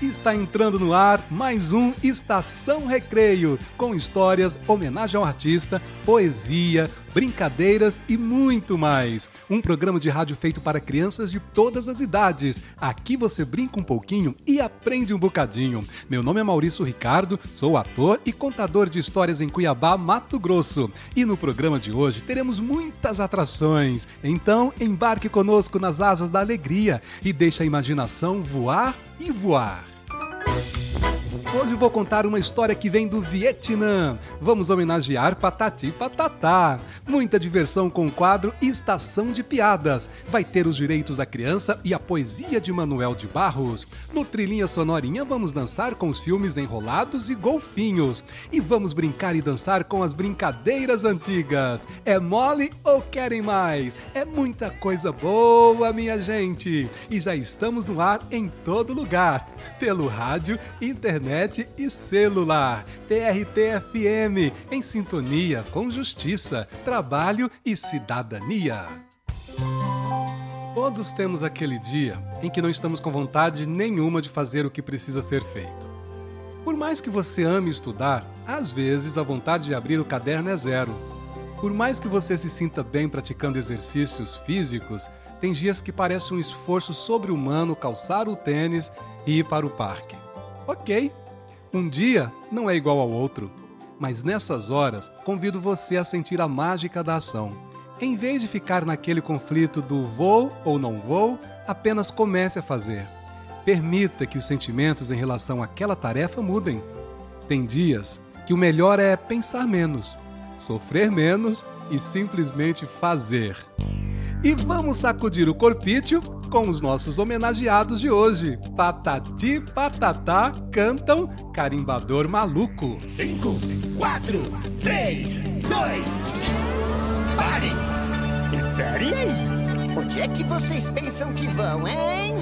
Está entrando no ar mais um Estação Recreio, com histórias, homenagem ao artista, poesia, brincadeiras e muito mais. Um programa de rádio feito para crianças de todas as idades. Aqui você brinca um pouquinho e aprende um bocadinho. Meu nome é Maurício Ricardo, sou ator e contador de histórias em Cuiabá, Mato Grosso. E no programa de hoje teremos muitas atrações. Então, embarque conosco nas asas da alegria e deixe a imaginação voar e voar. Hoje vou contar uma história que vem do Vietnã. Vamos homenagear Patati Patatá. Muita diversão com o quadro Estação de Piadas. Vai ter os direitos da criança e a poesia de Manuel de Barros. No Trilhinha Sonorinha vamos dançar com os filmes Enrolados e Golfinhos. E vamos brincar e dançar com as brincadeiras antigas. É mole ou querem mais? É muita coisa boa, minha gente. E já estamos no ar em todo lugar. Pelo rádio, internet e celular. TRT-FM, em sintonia com justiça, trabalho e cidadania. Todos temos aquele dia em que não estamos com vontade nenhuma de fazer o que precisa ser feito. Por mais que você ame estudar, às vezes a vontade de abrir o caderno é zero. Por mais que você se sinta bem praticando exercícios físicos, tem dias que parece um esforço sobre-humano calçar o tênis e ir para o parque. Ok, um dia não é igual ao outro, mas nessas horas convido você a sentir a mágica da ação. Em vez de ficar naquele conflito do vou ou não vou, apenas comece a fazer. Permita que os sentimentos em relação àquela tarefa mudem. Tem dias que o melhor é pensar menos, sofrer menos e simplesmente fazer. E vamos sacudir o corpício com os nossos homenageados de hoje. Patati Patatá cantam Carimbador Maluco. 5, 4, 3, 2. Parem! Esperem aí! Onde é que vocês pensam que vão, hein?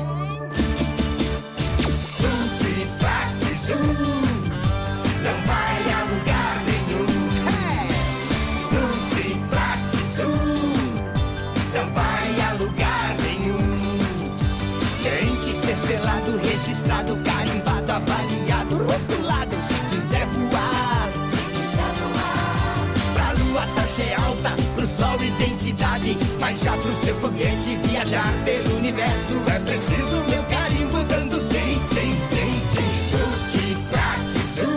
Registrado, carimbado, avaliado, rotulado Se quiser voar Se quiser voar. Pra lua taxa alta, pro sol identidade. Mas já pro seu foguete viajar pelo universo. É preciso meu carimbo dando sim, sim, sim, sim Pratti Zoom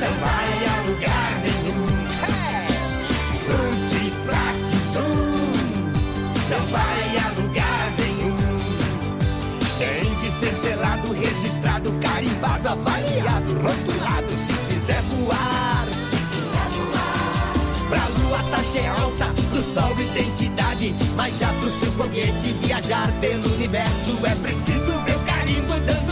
Não vai a lugar registrado, carimbado, avaliado, rotulado Se quiser voar. Se quiser voar. Pra lua taxa é alta, pro sol identidade Mas já pro seu foguete viajar pelo universo. É preciso meu carimbo dando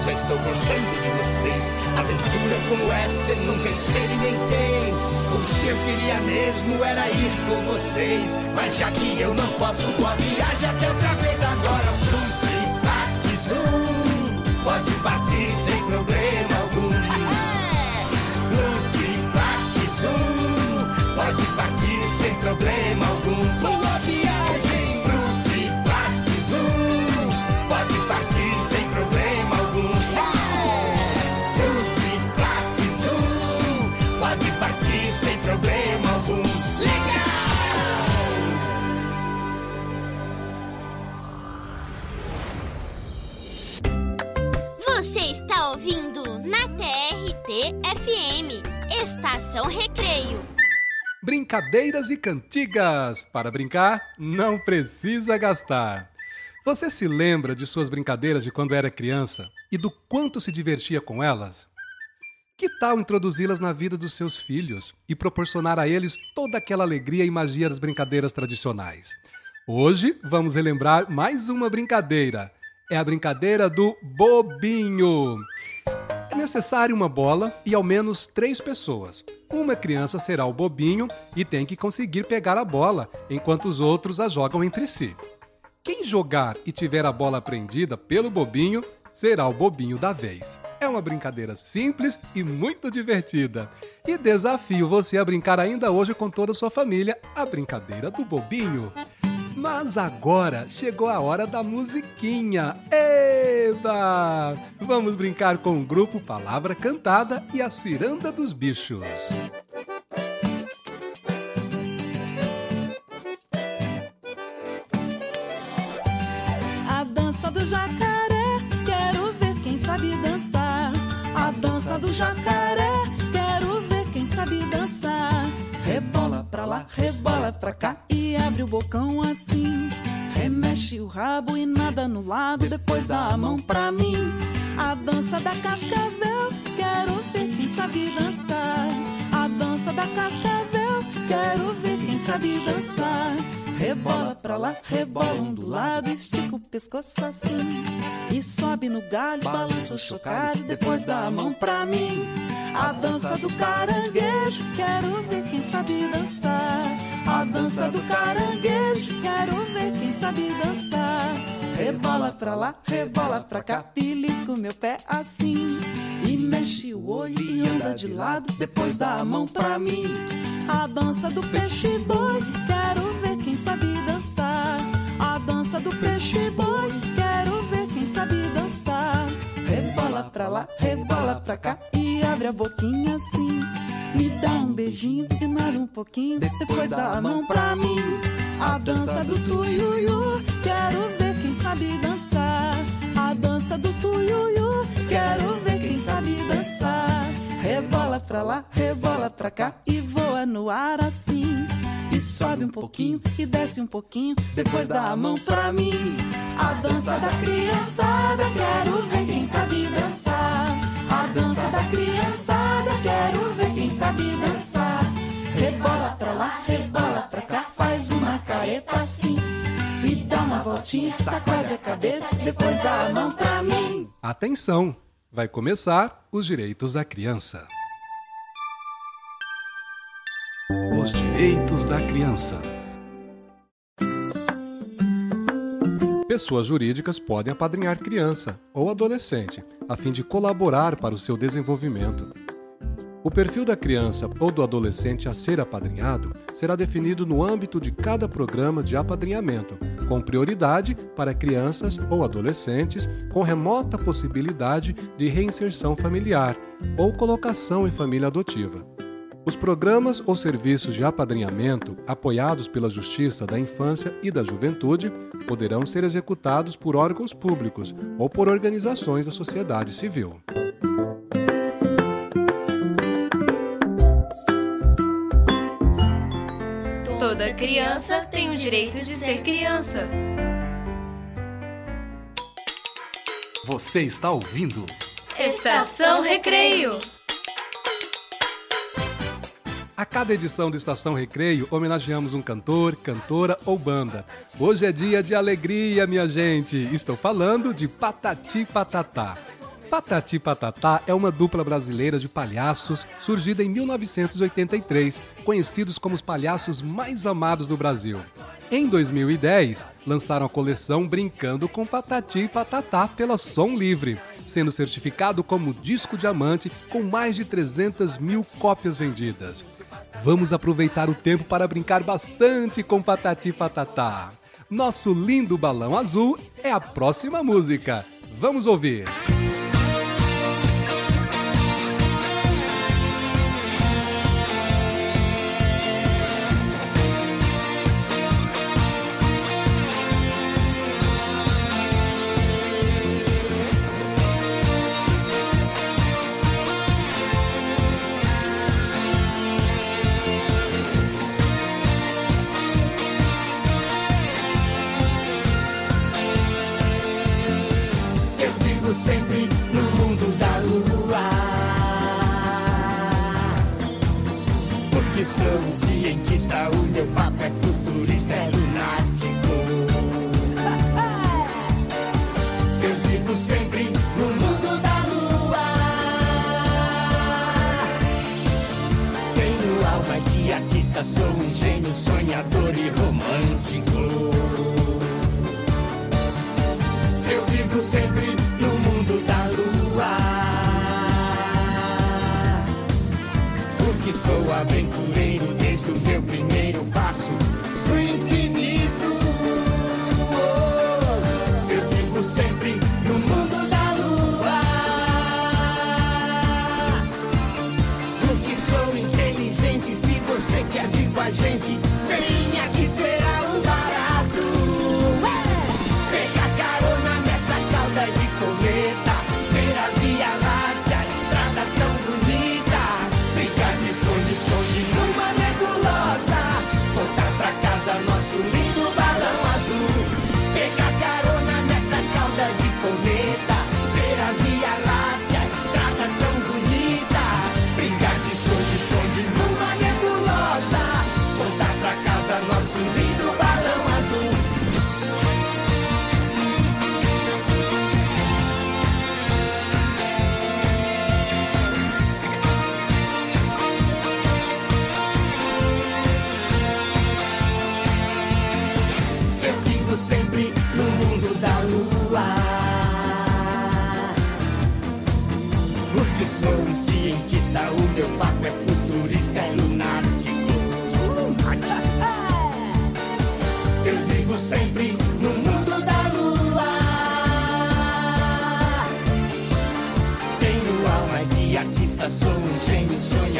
já estou gostando de vocês. Aventura como essa eu nunca experimentei. O que eu queria mesmo era ir com vocês. Mas já que eu não posso, boa viagem até outra vez agora. Tutti parte zoom, pode partir sem Brincadeiras e cantigas. Para brincar, não precisa gastar. Você se lembra de suas brincadeiras de quando era criança e do quanto se divertia com elas? Que tal introduzi-las na vida dos seus filhos e proporcionar a eles toda aquela alegria e magia das brincadeiras tradicionais? Hoje vamos relembrar mais uma brincadeira. É a brincadeira do bobinho. Necessário uma bola e ao menos três pessoas. Uma criança será o bobinho e tem que conseguir pegar a bola, enquanto os outros a jogam entre si. Quem jogar e tiver a bola prendida pelo bobinho será o bobinho da vez. É uma brincadeira simples e muito divertida. E desafio você a brincar ainda hoje com toda a sua família a brincadeira do bobinho. Mas agora chegou a hora da musiquinha. Eba! Vamos brincar com o grupo Palavra Cantada e a Ciranda dos Bichos. A dança do jacaré, quero ver quem sabe dançar. A dança do jacaré, Rebola rebola pra cá e abre o bocão assim. Remexe o rabo e nada no lago, depois dá a mão pra mim. A dança da cascavel, quero ver quem sabe dançar. A dança da cascavel, quero ver quem sabe dançar. Rebola pra lá, rebola um do lado, estica o pescoço assim. E sobe no galho, balança o chocalho, depois dá a mão pra mim. A dança do caranguejo, quero ver quem sabe dançar. Dança do caranguejo, quero ver quem sabe dançar. Rebola pra lá, rebola pra cá, belisco meu pé assim. E mexe o olho e anda de lado, depois dá a mão pra mim. A dança do peixe boi, quero ver quem sabe dançar. A dança do peixe boi, quero ver quem sabe dançar. Rebola pra lá, rebola pra cá e abre a boquinha assim. Me dá um beijinho e nada um pouquinho, depois dá a mão pra mim. A dança do tuiuiu, quero ver quem sabe dançar. A dança do tuiuiu, quero ver quem sabe dançar. Rebola pra lá, rebola pra cá e voa no ar assim. E sobe um pouquinho e desce um pouquinho, depois dá a mão pra mim. A dança da criançada, quero ver quem sabe dançar. A dança da criançada, quero ver quem sabe dançar. Rebola pra lá, rebola pra cá, faz uma careta assim. E dá uma voltinha, sacode a cabeça, depois dá a mão pra mim. Atenção! Vai começar os direitos da criança. Os direitos da criança. Pessoas jurídicas podem apadrinhar criança ou adolescente, a fim de colaborar para o seu desenvolvimento. O perfil da criança ou do adolescente a ser apadrinhado será definido no âmbito de cada programa de apadrinhamento, com prioridade para crianças ou adolescentes com remota possibilidade de reinserção familiar ou colocação em família adotiva. Os programas ou serviços de apadrinhamento apoiados pela Justiça da Infância e da Juventude poderão ser executados por órgãos públicos ou por organizações da sociedade civil. Toda criança tem o direito de ser criança. Você está ouvindo? Estação Recreio. A cada edição do Estação Recreio, homenageamos um cantor, cantora ou banda. Hoje é dia de alegria, minha gente. Estou falando de Patati Patatá. Patati Patatá é uma dupla brasileira de palhaços surgida em 1983, conhecidos como os palhaços mais amados do Brasil. Em 2010, lançaram a coleção Brincando com Patati e Patatá pela Som Livre, sendo certificado como disco diamante com mais de 300 mil cópias vendidas. Vamos aproveitar o tempo para brincar bastante com Patati e Patatá. Nosso lindo balão azul é a próxima música. Vamos ouvir. Eu sou um cientista, o meu papo é futurista, é lunático. Eu vivo sempre no mundo da lua. Tenho alma de artista, sou um gênio sonhador e romântico. Eu vivo sempre no mundo da lua. Porque sou aventureiro o meu primeiro passo pro infinito. Eu vivo sempre no mundo da lua. Porque sou inteligente. Se você quer vir com a gente, venha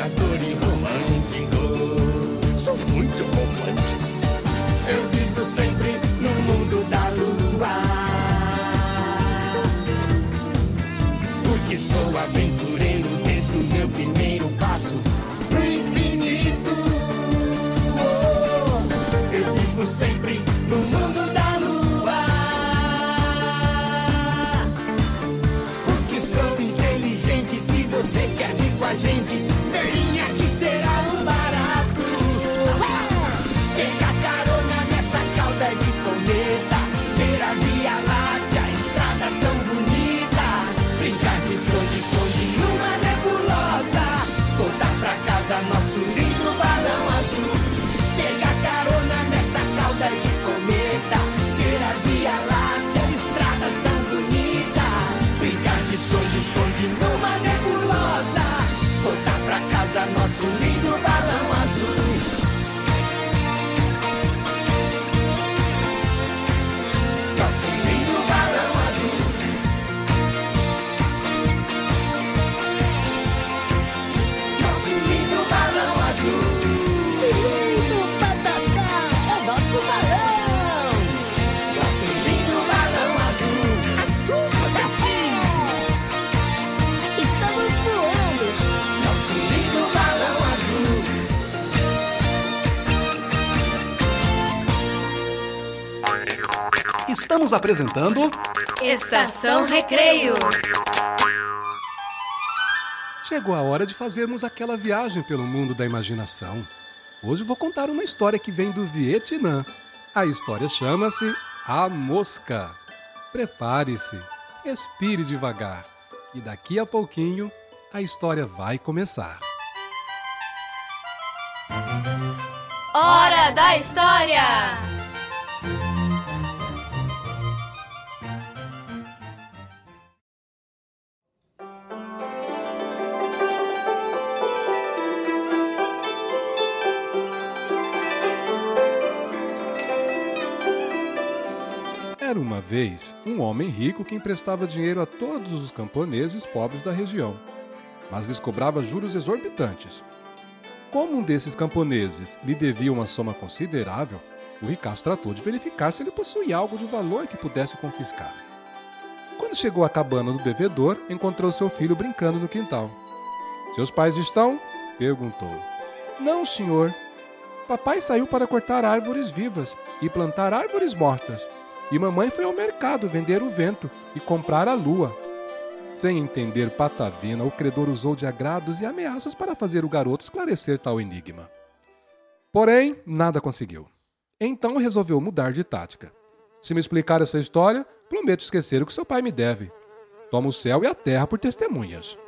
sonhador e romântico. Sou muito romântico. Eu vivo sempre no mundo da lua. Porque sou aventureiro desde o meu primeiro passo pro infinito. Eu vivo sempre no mundo da lua. Porque sou inteligente. Se você quer vir com a gente, pra casa, Estamos apresentando Estação Recreio. Chegou a hora de fazermos aquela viagem pelo mundo da imaginação. Hoje vou contar uma história que vem do Vietnã. A história chama-se A Mosca. Prepare-se, respire devagar e daqui a pouquinho a história vai começar. Hora da História! Vez um homem rico que emprestava dinheiro a todos os camponeses pobres da região, mas lhes cobrava juros exorbitantes. Como um desses camponeses lhe devia uma soma considerável, o ricaço tratou de verificar se ele possuía algo de valor que pudesse confiscar. Quando chegou à cabana do devedor, encontrou seu filho brincando no quintal. Seus pais estão? perguntou. Não, senhor. Papai saiu para cortar árvores vivas e plantar árvores mortas. E mamãe foi ao mercado vender o vento e comprar a lua. Sem entender patavina, o credor usou de agrados e ameaças para fazer o garoto esclarecer tal enigma. Porém, nada conseguiu. Então resolveu mudar de tática. Se me explicar essa história, prometo esquecer o que seu pai me deve. Toma o céu e a terra por testemunhas.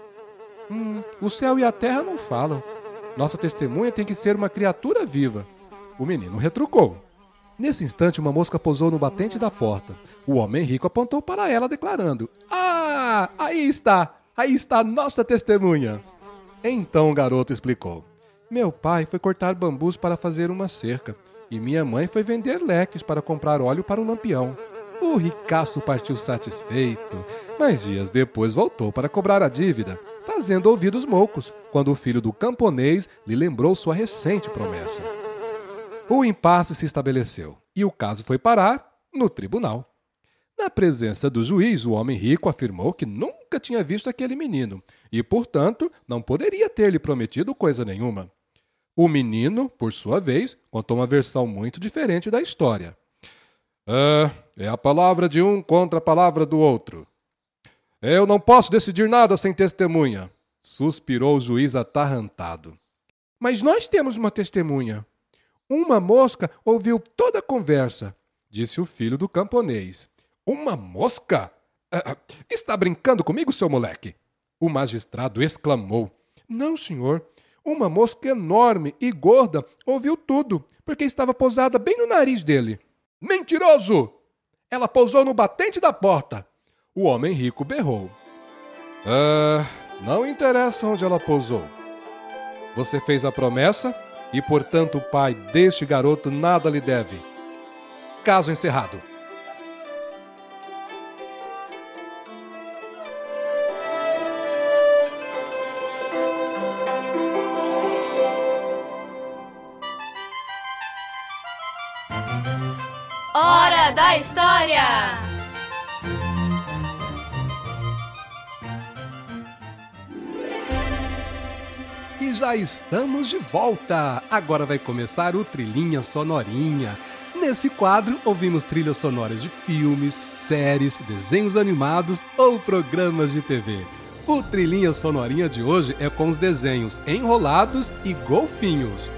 Hum, o céu e a terra não falam. Nossa testemunha tem que ser uma criatura viva. O menino retrucou. Nesse instante, uma mosca pousou no batente da porta. O homem rico apontou para ela, declarando: Ah, aí está! Aí está nossa testemunha! Então o garoto explicou: Meu pai foi cortar bambus para fazer uma cerca, e minha mãe foi vender leques para comprar óleo para o lampião. O ricaço partiu satisfeito, mas dias depois voltou para cobrar a dívida, fazendo ouvidos moucos, quando o filho do camponês lhe lembrou sua recente promessa. O impasse se estabeleceu e o caso foi parar no tribunal. Na presença do juiz, o homem rico afirmou que nunca tinha visto aquele menino e, portanto, não poderia ter-lhe prometido coisa nenhuma. O menino, por sua vez, contou uma versão muito diferente da história. Ah, é a palavra de um contra a palavra do outro. Eu não posso decidir nada sem testemunha, suspirou o juiz atarrantado. Mas nós temos uma testemunha. Uma mosca ouviu toda a conversa, disse o filho do camponês. Uma mosca? Ah, está brincando comigo, seu moleque? O magistrado exclamou. Não, senhor. Uma mosca enorme e gorda ouviu tudo, porque estava pousada bem no nariz dele. Mentiroso! Ela pousou no batente da porta. O homem rico berrou. Ah, não interessa onde ela pousou. Você fez a promessa e, portanto, o pai deste garoto nada lhe deve. Caso encerrado. Hora da História! Já estamos de volta! Agora vai começar o Trilhinha Sonorinha. Nesse quadro, ouvimos trilhas sonoras de filmes, séries, desenhos animados ou programas de TV. O Trilhinha Sonorinha de hoje é com os desenhos Enrolados e Golfinhos.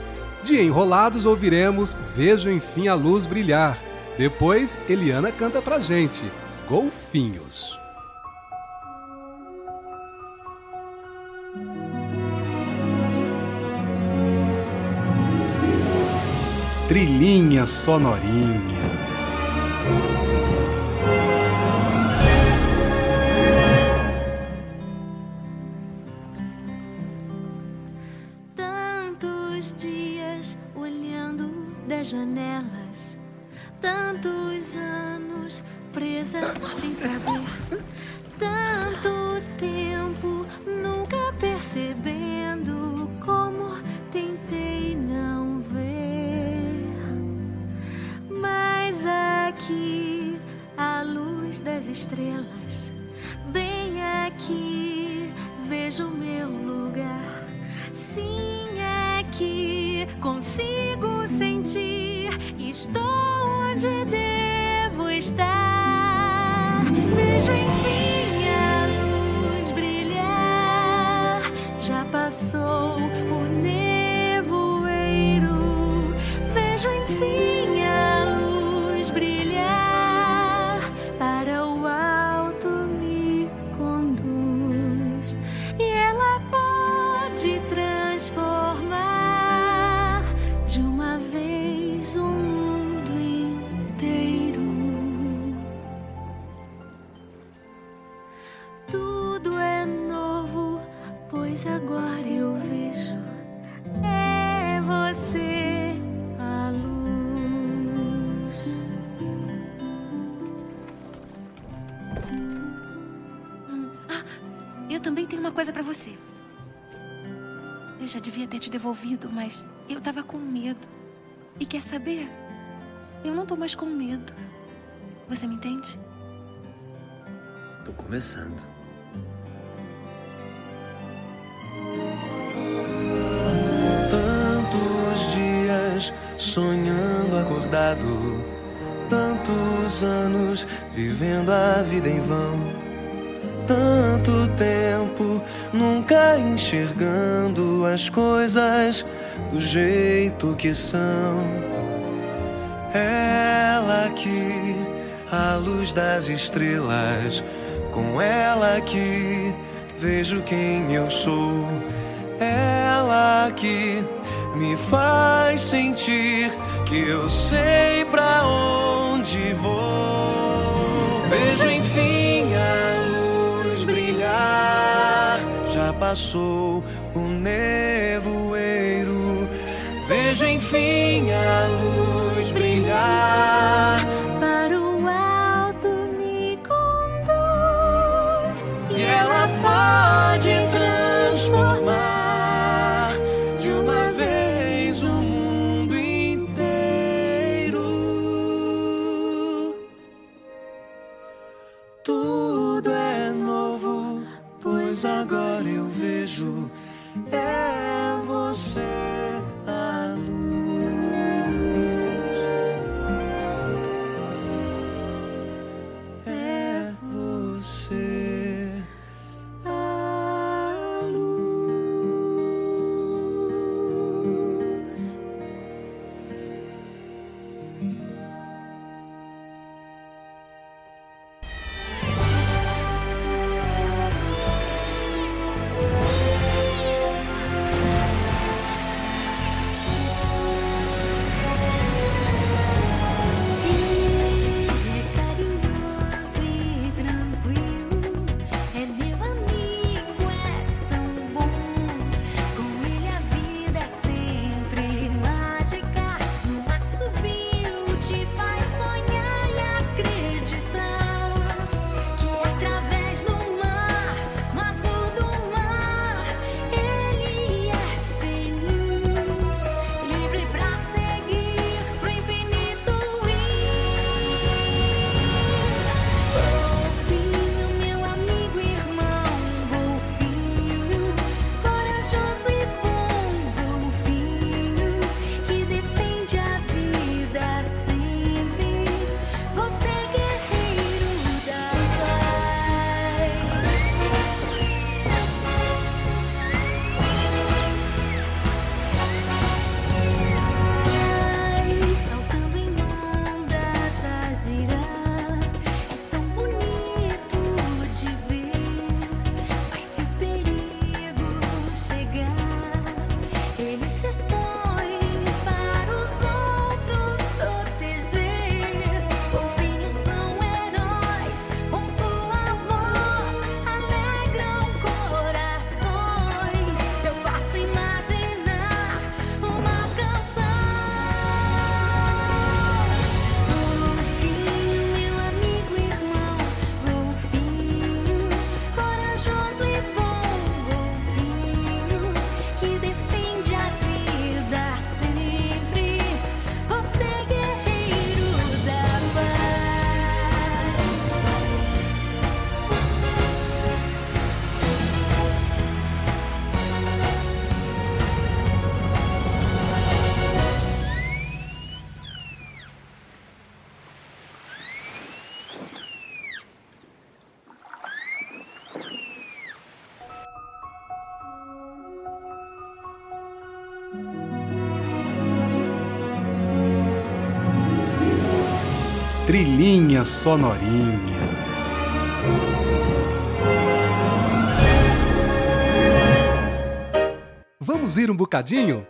De Enrolados ouviremos Vejo Enfim a Luz Brilhar. Depois, Eliana canta pra gente Golfinhos. Trilhinha sonorinha. Estou onde devo estar. Te devolvido, mas eu tava com medo. E quer saber? Eu não tô mais com medo. Você me entende? Tô começando. Tantos dias sonhando acordado, tantos anos vivendo a vida em vão, tanto tempo nunca enxergando as coisas do jeito que são. Ela que a luz das estrelas, com ela que vejo quem eu sou. Ela que me faz sentir que eu sei pra onde vou. Vejo enfim Já passou o nevoeiro. Vejo enfim a luz brilhar. Para o alto me conduz. E ela pode transformar de uma Sonorinha. Vamos ir um bocadinho?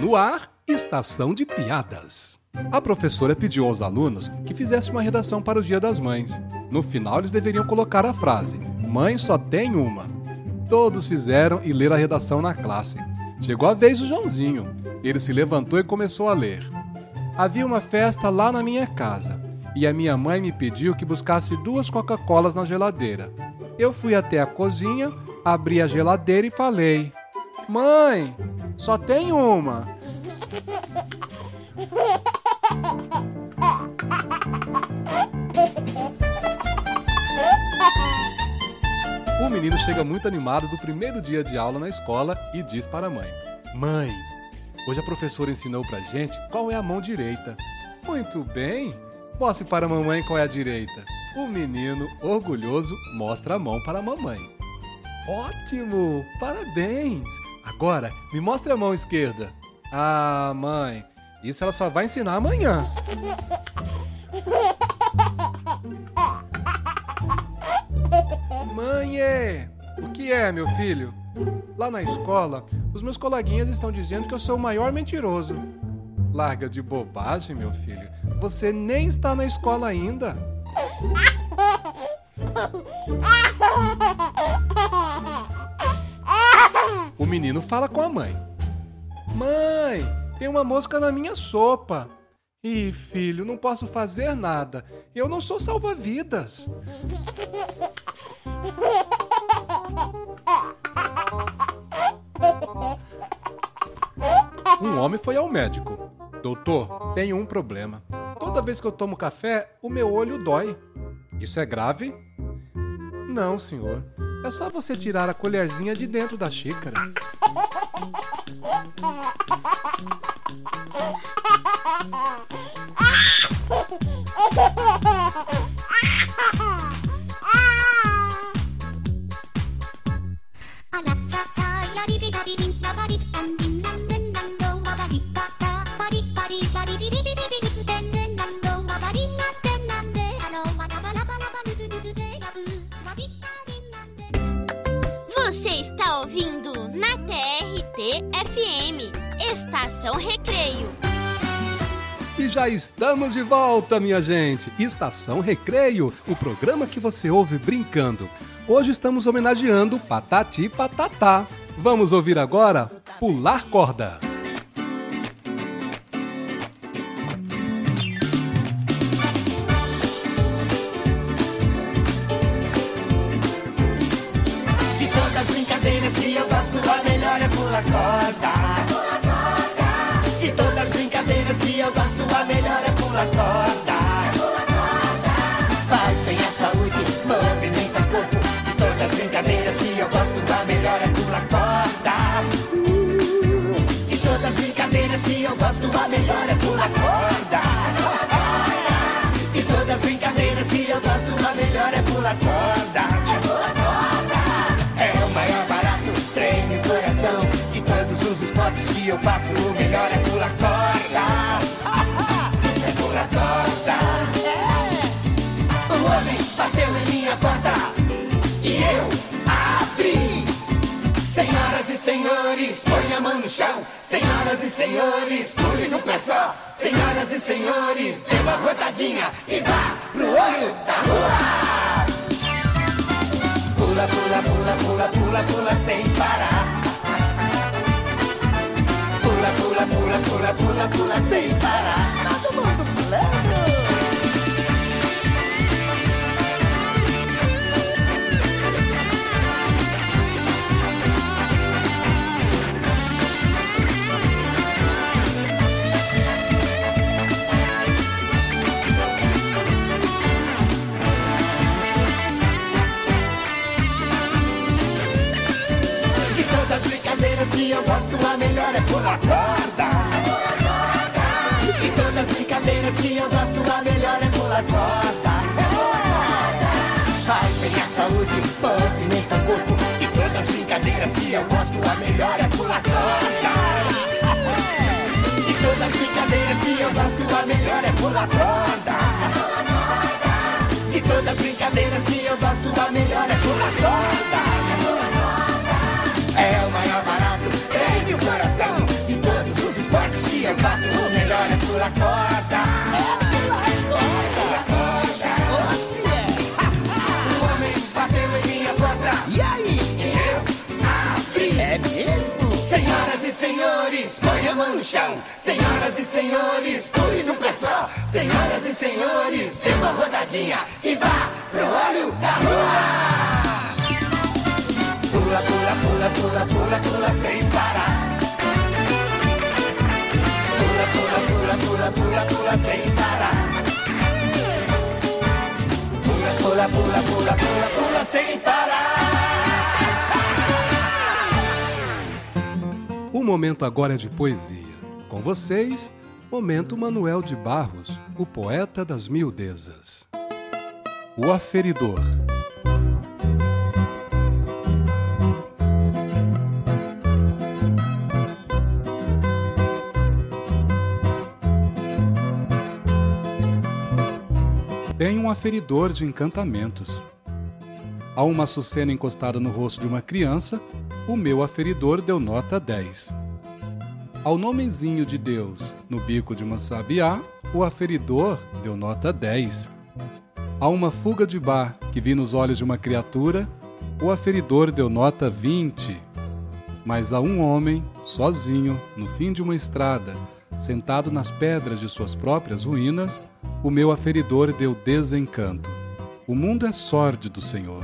No ar, Estação de Piadas. A professora pediu aos alunos que fizessem uma redação para o Dia das Mães. No final, eles deveriam colocar a frase: Mãe só tem uma. Todos fizeram e leram a redação na classe. Chegou a vez do Joãozinho. Ele se levantou e começou a ler. Havia uma festa lá na minha casa e a minha mãe me pediu que buscasse duas Coca-Colas na geladeira. Eu fui até a cozinha, abri a geladeira e falei: Mãe, só tem uma. O menino chega muito animado do primeiro dia de aula na escola e diz para a mãe: Mãe, hoje a professora ensinou pra gente qual é a mão direita. Muito bem, mostre para a mamãe qual é a direita. O menino, orgulhoso, mostra a mão para a mamãe. Ótimo! Parabéns! Agora, me mostre a mão esquerda. Ah, mãe, isso ela só vai ensinar amanhã. Mãe, é, o que é, meu filho? Lá na escola, os meus coleguinhas estão dizendo que eu sou o maior mentiroso. Larga de bobagem, meu filho. Você nem está na escola ainda. O menino fala com a mãe. Mãe, tem uma mosca na minha sopa. Ih, filho, não posso fazer nada. Eu não sou salva-vidas. Um homem foi ao médico. Doutor, tenho um problema. Toda vez que eu tomo café, o meu olho dói. Isso é grave? Não, senhor. É só você tirar a colherzinha de dentro da xícara. Estação Recreio. E já estamos de volta, minha gente. Estação Recreio, o programa que você ouve brincando. Hoje estamos homenageando Patati Patatá. Vamos ouvir agora Pular Corda. De todas as brincadeiras que eu gosto, a melhor é pular corda. Que eu gosto, a melhor é pular corda. De todas as brincadeiras que eu gosto, a melhor é pular corda. É pular corda. É o maior barato, treino e coração. De todos os esportes que eu faço, o melhor é senhores, põe a mão no chão. Senhoras e senhores, pule no pé só. Senhoras e senhores, dê uma rodadinha e vá pro olho da rua. Pula, pula, pula, pula, pula, pula sem parar. Pula, pula, pula, pula, pula, pula sem parar. Todo mundo pulando. De todas as brincadeiras que eu gosto, a melhor é pular corda. De todas as brincadeiras que eu gosto, a melhor é pular corda. Faz bem à saúde, movimenta o corpo. De todas as brincadeiras que eu gosto, a melhor é pular corda. De todas as brincadeiras que eu gosto, a melhor é pular corda. De todas as brincadeiras que eu gosto, a melhor é pular corda. Eu faço, o melhor é pular corda. É pular corda. Pular corda. Se é. O homem bateu em minha porta. E aí? E eu abri. É mesmo? Senhoras e senhores, põe a mão no chão. Senhoras e senhores, pule no só. Senhoras e senhores, dê uma rodadinha e vá pro olho da rua. Pula, pula, pula, pula, pula, pula sem parar. Pula, pula, pula, pula, sem parar. O momento agora é de poesia. Com vocês, Momento Manuel de Barros, o poeta das mildezas. O aferidor. Tenho um aferidor de encantamentos. A uma açucena encostada no rosto de uma criança, o meu aferidor deu nota 10. Ao nomezinho de Deus no bico de uma sabiá, o aferidor deu nota 10. A uma fuga de bar que vi nos olhos de uma criatura, o aferidor deu nota 20. Mas a um homem, sozinho, no fim de uma estrada, sentado nas pedras de suas próprias ruínas, o meu aferidor deu desencanto. O mundo é sórdido, Senhor,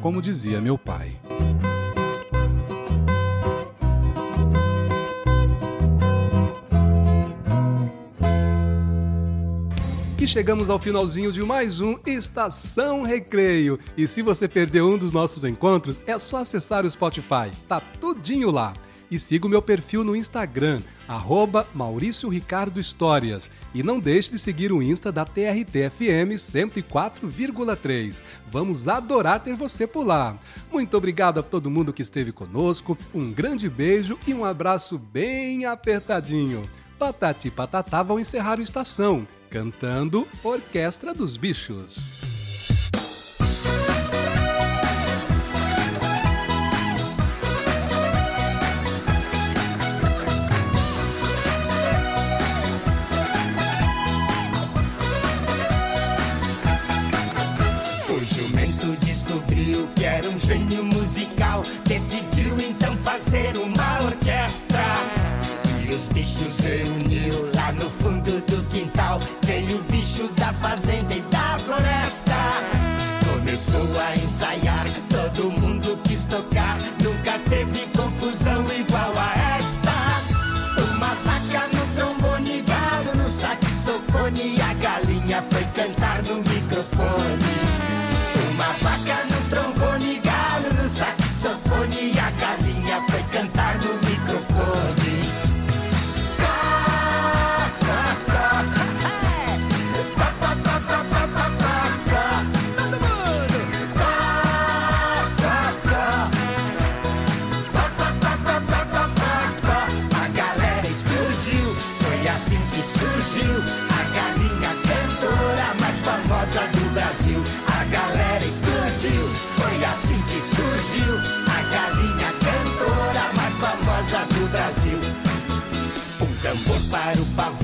como dizia meu pai. E chegamos ao finalzinho de mais um Estação Recreio. E se você perdeu um dos nossos encontros, é só acessar o Spotify. Tá tudinho lá. E siga o meu perfil no Instagram, arroba Maurício Ricardo Histórias. E não deixe de seguir o Insta da TRT-FM 104,3. Vamos adorar ter você por lá. Muito obrigado a todo mundo que esteve conosco, um grande beijo e um abraço bem apertadinho. Patati e Patatá vão encerrar o Estação, cantando Orquestra dos Bichos. Gênio musical. Decidiu então fazer uma orquestra. E os bichos reuniu lá no fundo do quintal. Veio o bicho da fazenda e da floresta. Começou a ensaiar, todo mundo quis tocar. Nunca teve confusão igual a esta. Uma vaca no trombone, galo no saxofone. E a galinha foi cantar no microfone.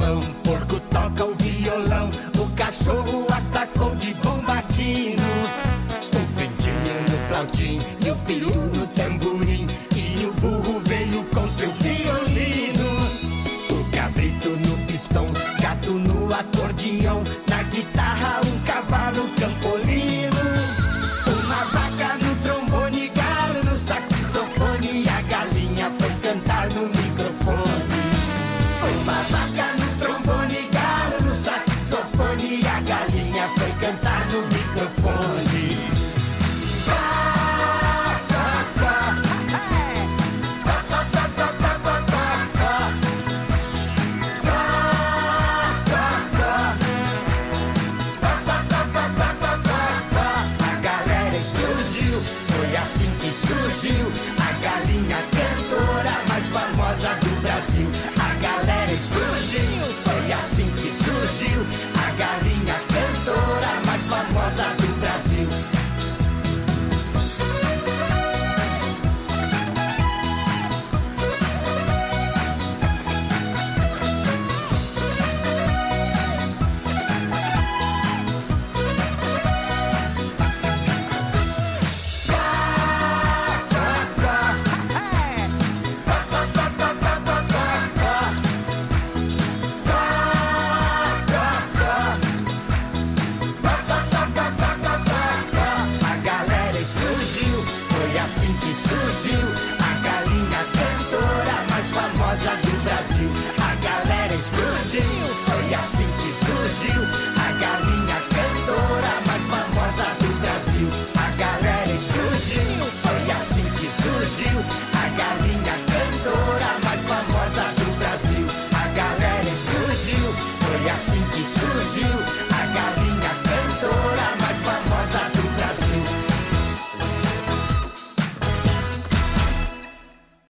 Para o pavão, porco toca o violão, o cachorro atacou de bombardino. O pintinho no flautim e o peru no tamborim e o burro veio com seu violino. O cabrito no pistão, gato no acordeão, surgiu